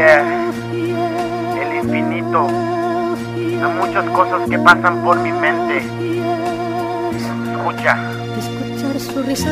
El infinito. Hay muchas cosas que pasan por mi mente. Escucha.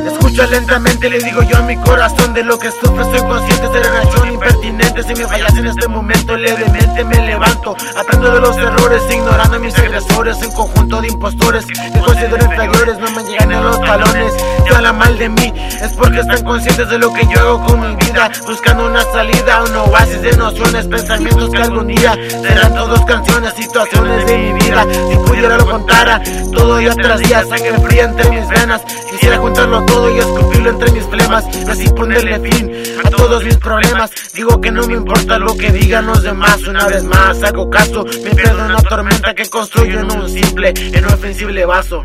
Escucha lentamente, le digo yo a mi corazón de lo que sufre, soy consciente de la reacción impertinente. Si me fallas en este momento, levemente me levanto, aprendo de los errores, ignorando a mis agresores, un conjunto de impostores que considero inferiores, no me llegan a los talones. Si hablan mal de mí, es porque están conscientes de lo que yo hago con mi vida, buscando una salida, un oasis de nociones, pensamientos que algún día serán todos canciones, situaciones de mi vida. Si pudiera lo contara, todo tras día, sangre fría entre mis venas. Quisiera juntarlo todo y escupirlo entre mis flemas, así ponerle fin a todos mis problemas. Digo que no me importa lo que digan los demás, una vez más hago caso, me pierdo en una tormenta que construyo en un simple, en un ofensible vaso.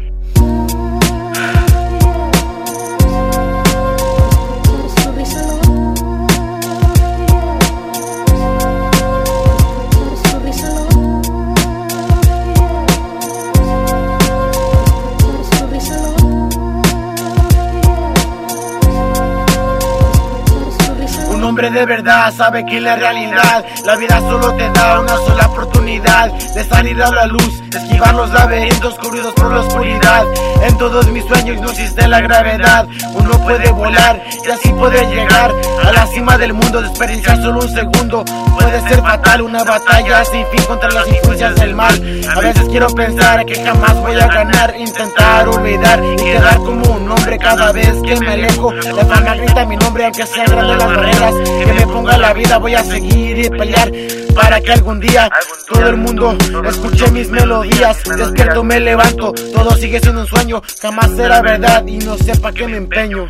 Hombre de verdad sabe que la realidad. La vida solo te da una sola oportunidad De salir a la luz, esquivar los laberintos cubridos por la oscuridad. En todos mis sueños no existe la gravedad. Uno puede volar y así puede llegar A la cima del mundo, desperdiciar solo un segundo Puede ser fatal. Una batalla sin fin contra las influencias del mal. A veces quiero pensar que jamás voy a ganar. Intentar olvidar y quedar como un hombre cada vez que me alejo. La fama grita mi nombre aunque sean grandes las barreras que me ponga la vida voy a seguir y pelear para que algún día todo el mundo escuche mis melodías. Despierto, me levanto, todo sigue siendo un sueño, jamás será verdad y no sepa que me empeño.